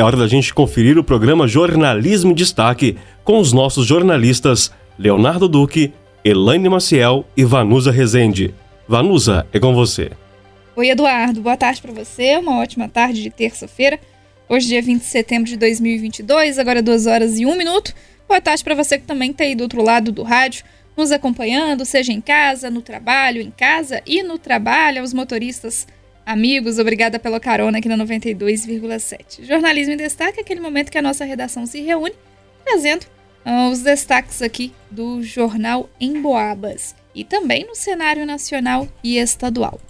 é hora da gente conferir o programa Jornalismo em Destaque com os nossos jornalistas Leonardo Duque, Elaine Maciel e Vanusa Rezende. Vanusa, é com você. Oi, Eduardo. Boa tarde para você. Uma ótima tarde de terça-feira. Hoje, dia 20 de setembro de 2022, agora 2 horas e 1 minuto. Boa tarde para você que também está aí do outro lado do rádio, nos acompanhando, seja em casa, no trabalho, em casa e no trabalho, aos motoristas amigos. Obrigada pela carona aqui na 92,7. Jornalismo em Destaque é aquele momento que a nossa redação se reúne, trazendo uh, os destaques aqui do jornal em Boabas e também no cenário nacional e estadual.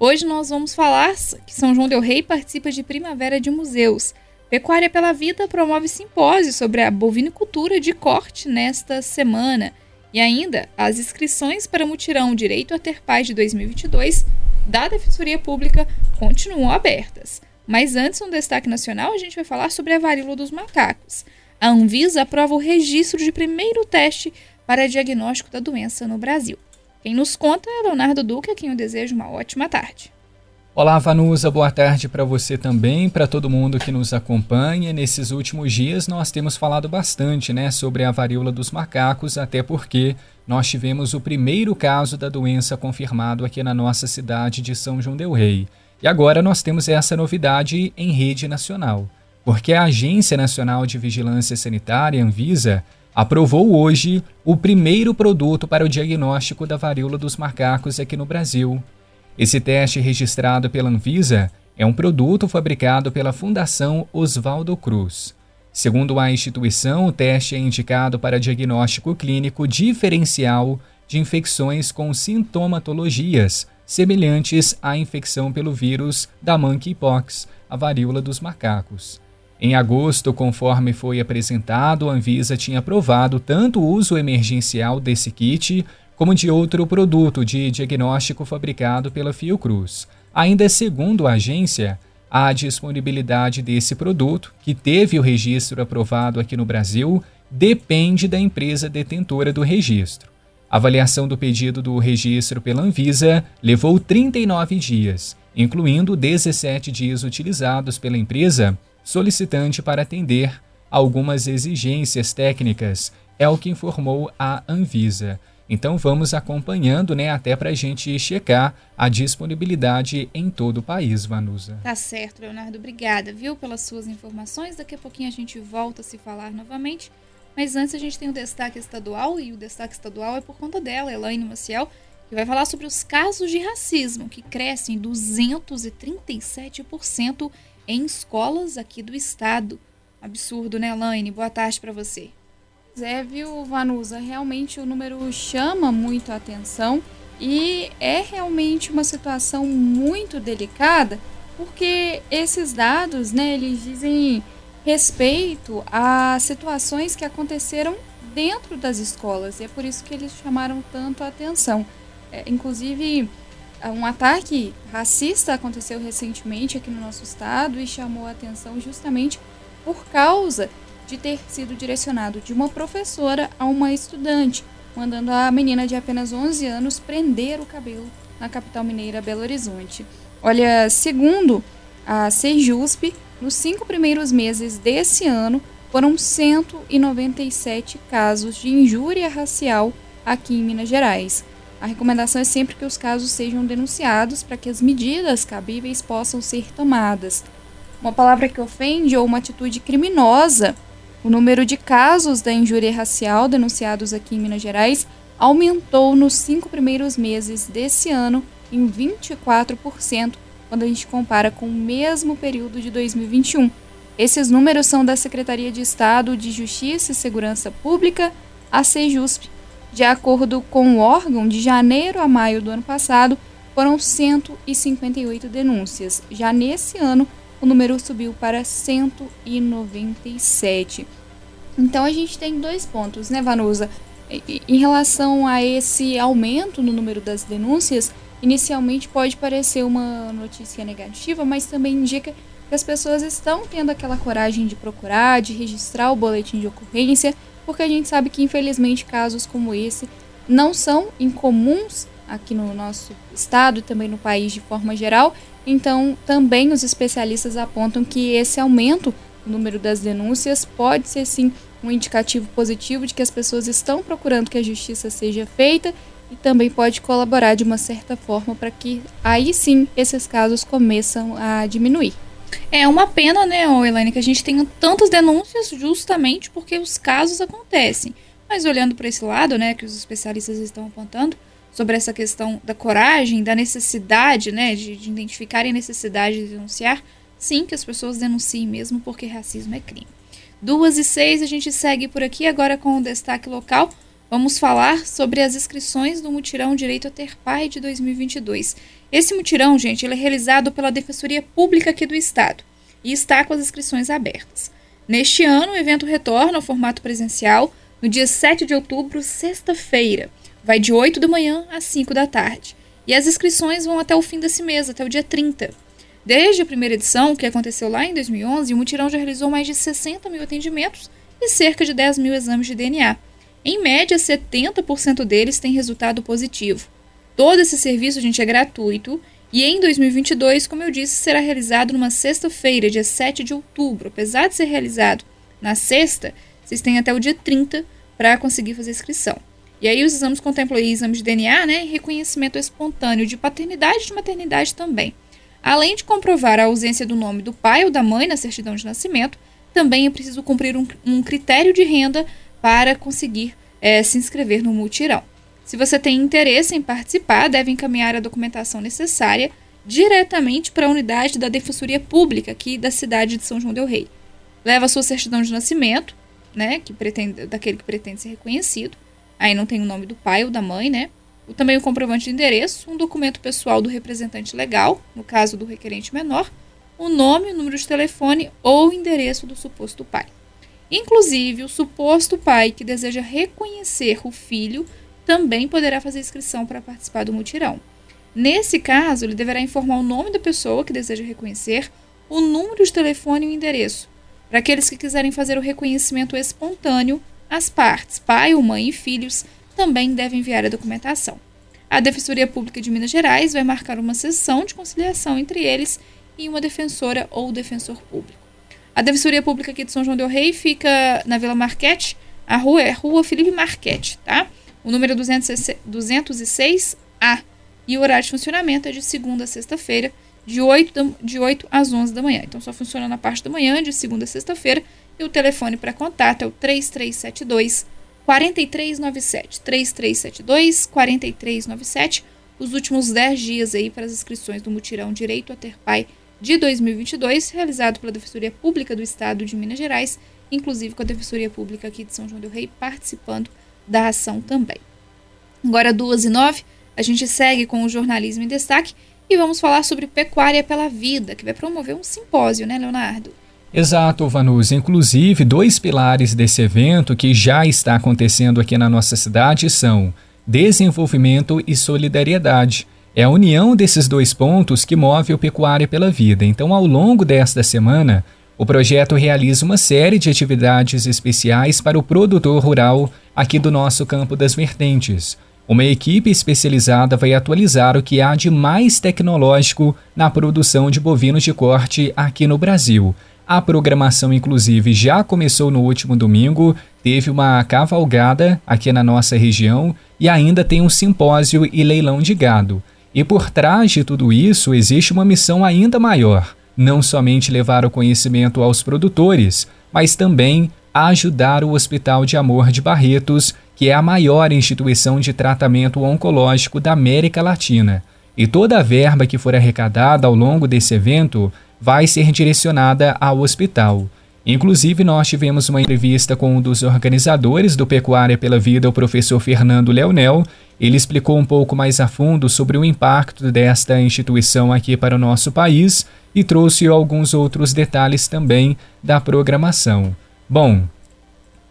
Hoje nós vamos falar que São João del Rei participa de Primavera de Museus. Pecuária pela Vida promove simpósio sobre a bovinicultura de corte nesta semana. E ainda, as inscrições para o mutirão Direito a Ter Paz de 2022 da Defensoria Pública continuam abertas. Mas antes, um destaque nacional, a gente vai falar sobre a varíola dos macacos. A Anvisa aprova o registro de primeiro teste para diagnóstico da doença no Brasil. Quem nos conta é Leonardo Duque, a quem eu desejo uma ótima tarde. Olá, Vanusa, boa tarde para você também, para todo mundo que nos acompanha. Nesses últimos dias nós temos falado bastante né, sobre a varíola dos macacos, até porque nós tivemos o primeiro caso da doença confirmado aqui na nossa cidade de São João Del Rei. E agora nós temos essa novidade em rede nacional, porque a Agência Nacional de Vigilância Sanitária, Anvisa, aprovou hoje o primeiro produto para o diagnóstico da varíola dos macacos aqui no Brasil. Esse teste registrado pela Anvisa é um produto fabricado pela Fundação Oswaldo Cruz. Segundo a instituição, o teste é indicado para diagnóstico clínico diferencial de infecções com sintomatologias semelhantes à infecção pelo vírus da monkeypox, a varíola dos macacos. Em agosto, conforme foi apresentado, a Anvisa tinha aprovado tanto o uso emergencial desse kit como de outro produto de diagnóstico fabricado pela Fiocruz. Ainda segundo a agência, a disponibilidade desse produto, que teve o registro aprovado aqui no Brasil, depende da empresa detentora do registro. A avaliação do pedido do registro pela Anvisa levou 39 dias, incluindo 17 dias utilizados pela empresa solicitante para atender algumas exigências técnicas, é o que informou a Anvisa. Então vamos acompanhando, né, até para a gente checar a disponibilidade em todo o país, Vanusa. Tá certo, Leonardo. Obrigada, viu, pelas suas informações. Daqui a pouquinho a gente volta a se falar novamente. Mas antes a gente tem o destaque estadual, e o destaque estadual é por conta dela, Elaine Maciel, que vai falar sobre os casos de racismo, que crescem 237% em escolas aqui do estado. Absurdo, né, Elaine? Boa tarde para você. É, viu, Vanusa? Realmente o número chama muito a atenção e é realmente uma situação muito delicada, porque esses dados, né, eles dizem respeito a situações que aconteceram dentro das escolas. E é por isso que eles chamaram tanto a atenção. É, inclusive, um ataque racista aconteceu recentemente aqui no nosso estado e chamou a atenção justamente por causa de ter sido direcionado de uma professora a uma estudante, mandando a menina de apenas 11 anos prender o cabelo na capital mineira Belo Horizonte. Olha, segundo a Sejusp, nos cinco primeiros meses desse ano foram 197 casos de injúria racial aqui em Minas Gerais. A recomendação é sempre que os casos sejam denunciados para que as medidas cabíveis possam ser tomadas. Uma palavra que ofende ou uma atitude criminosa. O número de casos da injúria racial denunciados aqui em Minas Gerais aumentou nos cinco primeiros meses desse ano em 24%, quando a gente compara com o mesmo período de 2021. Esses números são da Secretaria de Estado de Justiça e Segurança Pública, a CEJUSP, de acordo com o órgão, de janeiro a maio do ano passado, foram 158 denúncias. Já nesse ano, o número subiu para 197. Então a gente tem dois pontos, né, Vanusa? Em relação a esse aumento no número das denúncias, inicialmente pode parecer uma notícia negativa, mas também indica que as pessoas estão tendo aquela coragem de procurar, de registrar o boletim de ocorrência porque a gente sabe que infelizmente casos como esse não são incomuns aqui no nosso estado e também no país de forma geral. Então, também os especialistas apontam que esse aumento o número das denúncias, pode ser sim um indicativo positivo de que as pessoas estão procurando que a justiça seja feita e também pode colaborar de uma certa forma para que aí sim esses casos começam a diminuir. É uma pena, né, Elaine, que a gente tenha tantas denúncias justamente porque os casos acontecem. Mas olhando para esse lado, né, que os especialistas estão apontando sobre essa questão da coragem, da necessidade, né, de, de identificarem a necessidade de denunciar, sim, que as pessoas denunciem mesmo porque racismo é crime. Duas e seis, a gente segue por aqui agora com o destaque local. Vamos falar sobre as inscrições do mutirão Direito a Ter Pai de 2022. Esse mutirão, gente, ele é realizado pela Defensoria Pública aqui do Estado e está com as inscrições abertas. Neste ano, o evento retorna ao formato presencial no dia 7 de outubro, sexta-feira. Vai de 8 da manhã às 5 da tarde. E as inscrições vão até o fim desse mês, até o dia 30. Desde a primeira edição, que aconteceu lá em 2011, o mutirão já realizou mais de 60 mil atendimentos e cerca de 10 mil exames de DNA. Em média, 70% deles têm resultado positivo. Todo esse serviço, gente, é gratuito e em 2022, como eu disse, será realizado numa sexta-feira, dia 7 de outubro. Apesar de ser realizado na sexta, vocês têm até o dia 30 para conseguir fazer inscrição. E aí os exames contemplam exames de DNA né, e reconhecimento espontâneo de paternidade e de maternidade também. Além de comprovar a ausência do nome do pai ou da mãe na certidão de nascimento, também é preciso cumprir um, um critério de renda para conseguir é, se inscrever no multirão. Se você tem interesse em participar, deve encaminhar a documentação necessária diretamente para a unidade da Defensoria Pública aqui da cidade de São João del Rei. Leva a sua certidão de nascimento, né, que pretende, daquele que pretende ser reconhecido. Aí não tem o nome do pai ou da mãe, né? Também o comprovante de endereço, um documento pessoal do representante legal, no caso do requerente menor, o nome, o número de telefone ou o endereço do suposto pai. Inclusive, o suposto pai que deseja reconhecer o filho também poderá fazer inscrição para participar do mutirão. Nesse caso, ele deverá informar o nome da pessoa que deseja reconhecer, o número de telefone e o endereço. Para aqueles que quiserem fazer o reconhecimento espontâneo, as partes, pai ou mãe e filhos, também devem enviar a documentação. A Defensoria Pública de Minas Gerais vai marcar uma sessão de conciliação entre eles e uma defensora ou defensor público. A Defensoria Pública aqui de São João del Rei fica na Vila Marquete, a rua é Rua Felipe Marquete, tá? O número é 206A e o horário de funcionamento é de segunda a sexta-feira, de 8, de 8 às 11 da manhã. Então só funciona na parte da manhã, de segunda a sexta-feira, e o telefone para contato é o 3372 4397 3372 4397 os últimos 10 dias aí para as inscrições do mutirão Direito a Ter Pai de 2022, realizado pela Defensoria Pública do Estado de Minas Gerais, inclusive com a Defensoria Pública aqui de São João del Rei participando da ação também. Agora, duas e nove, a gente segue com o jornalismo em destaque e vamos falar sobre pecuária pela vida, que vai promover um simpósio, né, Leonardo? Exato, Vanus. Inclusive, dois pilares desse evento que já está acontecendo aqui na nossa cidade são desenvolvimento e solidariedade. É a união desses dois pontos que move o Pecuária pela Vida. Então, ao longo desta semana, o projeto realiza uma série de atividades especiais para o produtor rural aqui do nosso campo das vertentes. Uma equipe especializada vai atualizar o que há de mais tecnológico na produção de bovinos de corte aqui no Brasil. A programação, inclusive, já começou no último domingo, teve uma cavalgada aqui na nossa região e ainda tem um simpósio e leilão de gado. E por trás de tudo isso existe uma missão ainda maior não somente levar o conhecimento aos produtores, mas também ajudar o Hospital de Amor de Barretos, que é a maior instituição de tratamento oncológico da América Latina. E toda a verba que for arrecadada ao longo desse evento vai ser direcionada ao hospital. Inclusive, nós tivemos uma entrevista com um dos organizadores do Pecuária pela Vida, o professor Fernando Leonel. Ele explicou um pouco mais a fundo sobre o impacto desta instituição aqui para o nosso país e trouxe alguns outros detalhes também da programação. Bom,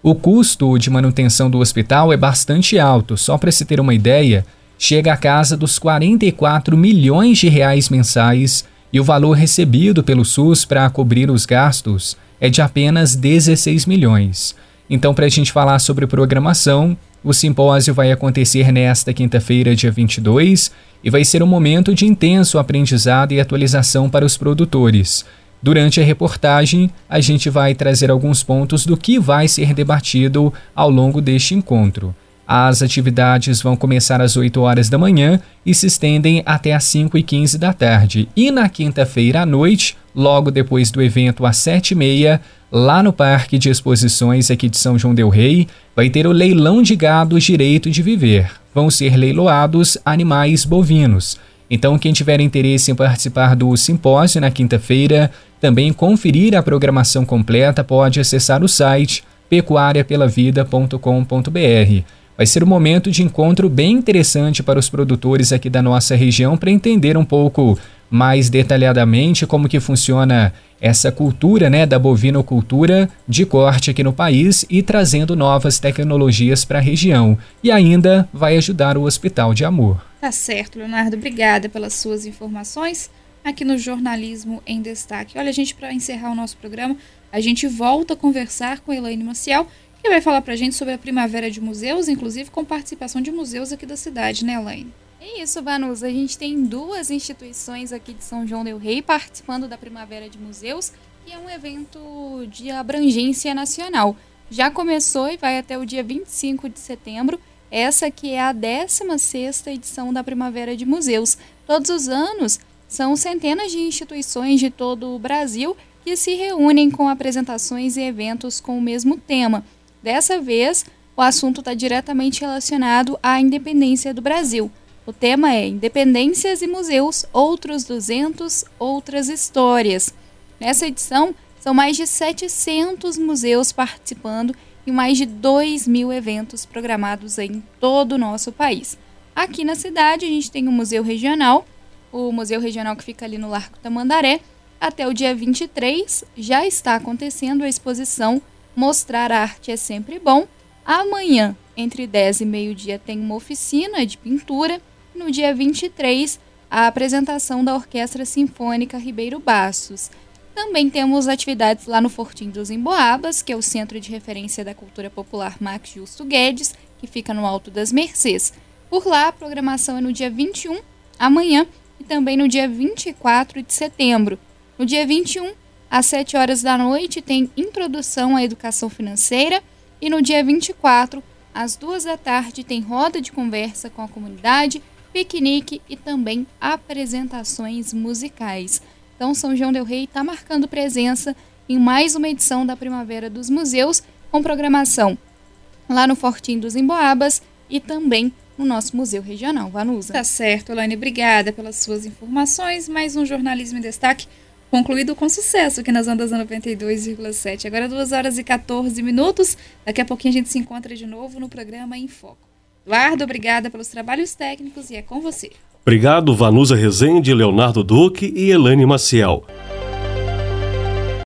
o custo de manutenção do hospital é bastante alto, só para se ter uma ideia, chega a casa dos 44 milhões de reais mensais e o valor recebido pelo SUS para cobrir os gastos é de apenas 16 milhões. Então, para a gente falar sobre programação, o simpósio vai acontecer nesta quinta-feira, dia 22, e vai ser um momento de intenso aprendizado e atualização para os produtores. Durante a reportagem, a gente vai trazer alguns pontos do que vai ser debatido ao longo deste encontro. As atividades vão começar às 8 horas da manhã e se estendem até às 5 e 15 da tarde. E na quinta-feira à noite, logo depois do evento às 7 e meia, lá no Parque de Exposições aqui de São João del Rei, vai ter o leilão de gado Direito de Viver. Vão ser leiloados animais bovinos. Então, quem tiver interesse em participar do simpósio na quinta-feira, também conferir a programação completa, pode acessar o site pecuariapelavida.com.br. Vai ser um momento de encontro bem interessante para os produtores aqui da nossa região para entender um pouco mais detalhadamente como que funciona essa cultura, né, da bovinocultura de corte aqui no país e trazendo novas tecnologias para a região. E ainda vai ajudar o Hospital de Amor. Tá certo, Leonardo. Obrigada pelas suas informações aqui no Jornalismo em Destaque. Olha, gente, para encerrar o nosso programa, a gente volta a conversar com a Elaine Maciel, que vai falar para a gente sobre a Primavera de Museus, inclusive com participação de museus aqui da cidade, né, Elaine? É isso, Vanusa. A gente tem duas instituições aqui de São João del Rei participando da Primavera de Museus, que é um evento de abrangência nacional. Já começou e vai até o dia 25 de setembro. Essa que é a 16ª edição da Primavera de Museus. Todos os anos são centenas de instituições de todo o Brasil que se reúnem com apresentações e eventos com o mesmo tema. Dessa vez, o assunto está diretamente relacionado à independência do Brasil. O tema é Independências e Museus, outros 200, outras histórias. Nessa edição, são mais de 700 museus participando e mais de 2 mil eventos programados em todo o nosso país. Aqui na cidade, a gente tem o Museu Regional, o Museu Regional que fica ali no Largo Tamandaré. Até o dia 23 já está acontecendo a exposição Mostrar Arte é Sempre Bom. Amanhã, entre 10 e meio-dia, tem uma oficina de pintura. No dia 23, a apresentação da Orquestra Sinfônica Ribeiro Bastos. Também temos atividades lá no Fortim dos Emboabas, que é o Centro de Referência da Cultura Popular Max Justo Guedes, que fica no Alto das Mercês. Por lá, a programação é no dia 21, amanhã, e também no dia 24 de setembro. No dia 21, às 7 horas da noite, tem Introdução à Educação Financeira e no dia 24, às 2 da tarde, tem roda de conversa com a comunidade, piquenique e também apresentações musicais. Então, São João del Rei está marcando presença em mais uma edição da Primavera dos Museus, com programação lá no Fortim dos Emboabas e também no nosso Museu Regional. Vanusa. Tá certo, Elaine. Obrigada pelas suas informações. Mais um Jornalismo em Destaque concluído com sucesso aqui nas ondas 92,7. Agora 2 horas e 14 minutos. Daqui a pouquinho a gente se encontra de novo no programa Em Foco. Eduardo, obrigada pelos trabalhos técnicos e é com você. Obrigado, Vanusa Rezende, Leonardo Duque e Elaine Maciel.